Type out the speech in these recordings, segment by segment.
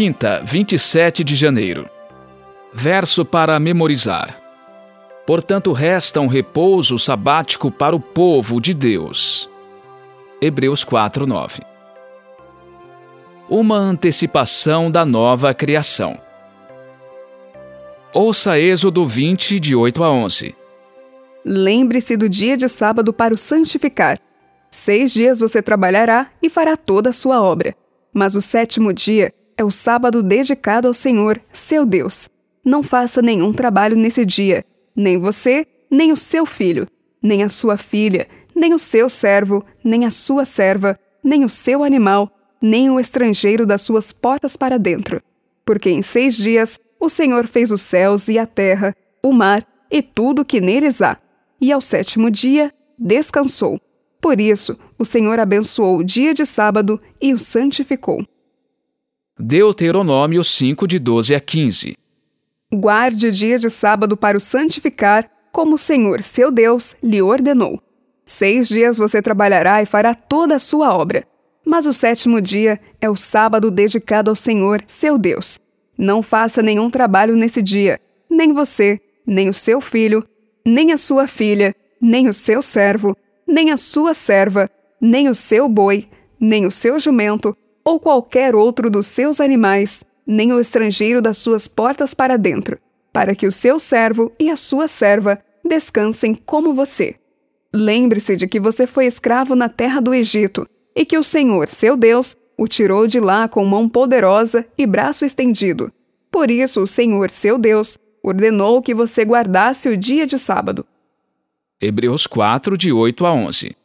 quinta, 27 de janeiro. Verso para memorizar. Portanto, resta um repouso sabático para o povo de Deus. Hebreus 4, 9. Uma antecipação da nova criação. Ouça Êxodo 20, de 8 a 11. Lembre-se do dia de sábado para o santificar. Seis dias você trabalhará e fará toda a sua obra. Mas o sétimo dia é o sábado dedicado ao Senhor, seu Deus. Não faça nenhum trabalho nesse dia, nem você, nem o seu filho, nem a sua filha, nem o seu servo, nem a sua serva, nem o seu animal, nem o estrangeiro das suas portas para dentro. Porque em seis dias o Senhor fez os céus e a terra, o mar e tudo o que neles há. E ao sétimo dia descansou. Por isso, o Senhor abençoou o dia de sábado e o santificou. Deuteronômio 5, de 12 a 15 Guarde o dia de sábado para o santificar, como o Senhor, seu Deus, lhe ordenou. Seis dias você trabalhará e fará toda a sua obra. Mas o sétimo dia é o sábado dedicado ao Senhor, seu Deus. Não faça nenhum trabalho nesse dia, nem você, nem o seu filho, nem a sua filha, nem o seu servo, nem a sua serva, nem o seu boi, nem o seu jumento, ou qualquer outro dos seus animais, nem o estrangeiro das suas portas para dentro, para que o seu servo e a sua serva descansem como você. Lembre-se de que você foi escravo na terra do Egito e que o Senhor, seu Deus, o tirou de lá com mão poderosa e braço estendido. Por isso, o Senhor, seu Deus, ordenou que você guardasse o dia de sábado. Hebreus 4, de 8 a 11.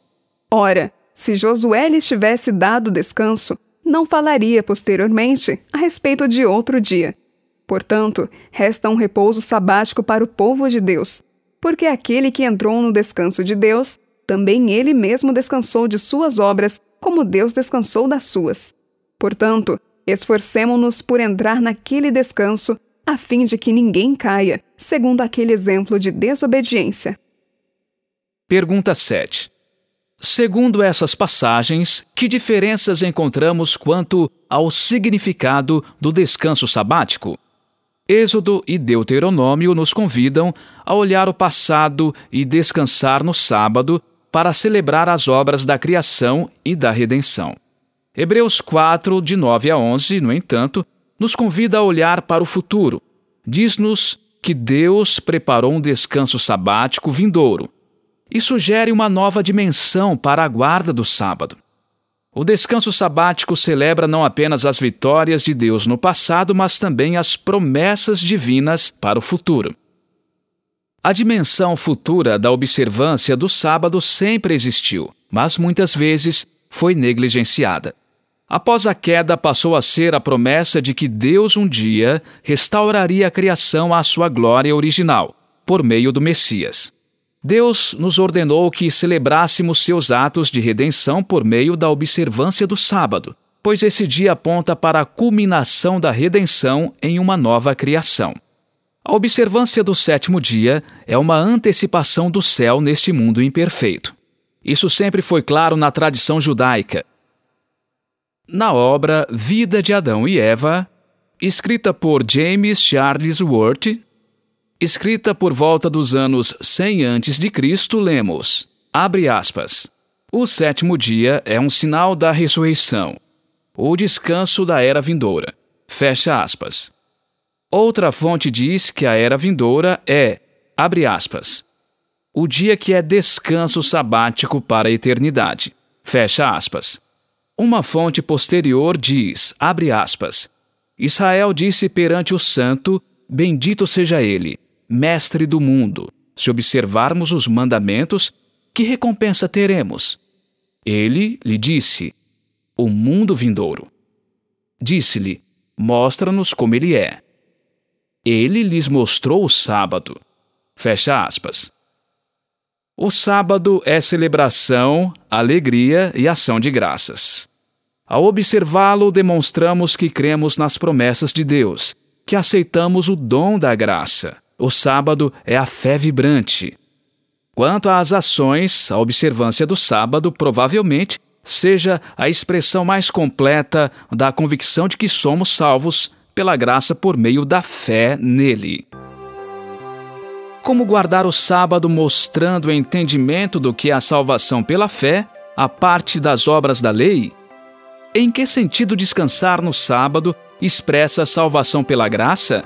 Ora, se Josué lhes tivesse dado descanso, não falaria posteriormente a respeito de outro dia. Portanto, resta um repouso sabático para o povo de Deus, porque aquele que entrou no descanso de Deus, também ele mesmo descansou de suas obras, como Deus descansou das suas. Portanto, esforcemo-nos por entrar naquele descanso, a fim de que ninguém caia, segundo aquele exemplo de desobediência. Pergunta 7. Segundo essas passagens, que diferenças encontramos quanto ao significado do descanso sabático? Êxodo e Deuteronômio nos convidam a olhar o passado e descansar no sábado para celebrar as obras da criação e da redenção. Hebreus 4, de 9 a 11, no entanto, nos convida a olhar para o futuro. Diz-nos que Deus preparou um descanso sabático vindouro e sugere uma nova dimensão para a guarda do sábado. O descanso sabático celebra não apenas as vitórias de Deus no passado, mas também as promessas divinas para o futuro. A dimensão futura da observância do sábado sempre existiu, mas muitas vezes foi negligenciada. Após a queda, passou a ser a promessa de que Deus um dia restauraria a criação à sua glória original, por meio do Messias. Deus nos ordenou que celebrássemos seus atos de redenção por meio da observância do sábado, pois esse dia aponta para a culminação da redenção em uma nova criação. A observância do sétimo dia é uma antecipação do céu neste mundo imperfeito. Isso sempre foi claro na tradição judaica. Na obra Vida de Adão e Eva, escrita por James Charles Worth, escrita por volta dos anos 100 a.C., lemos: abre aspas. O sétimo dia é um sinal da ressurreição, o descanso da era vindoura. Fecha aspas. Outra fonte diz que a era vindoura é, abre aspas, o dia que é descanso sabático para a eternidade. Fecha aspas. Uma fonte posterior diz, abre aspas, Israel disse perante o santo, bendito seja ele, mestre do mundo, se observarmos os mandamentos, que recompensa teremos? Ele lhe disse: O mundo vindouro. Disse-lhe: Mostra-nos como ele é. Ele lhes mostrou o sábado. Fecha aspas. O sábado é celebração, alegria e ação de graças. Ao observá-lo, demonstramos que cremos nas promessas de Deus, que aceitamos o dom da graça. O sábado é a fé vibrante. Quanto às ações, a observância do sábado provavelmente seja a expressão mais completa da convicção de que somos salvos pela graça por meio da fé nele. Como guardar o sábado mostrando o entendimento do que é a salvação pela fé, a parte das obras da lei? Em que sentido descansar no sábado expressa a salvação pela graça?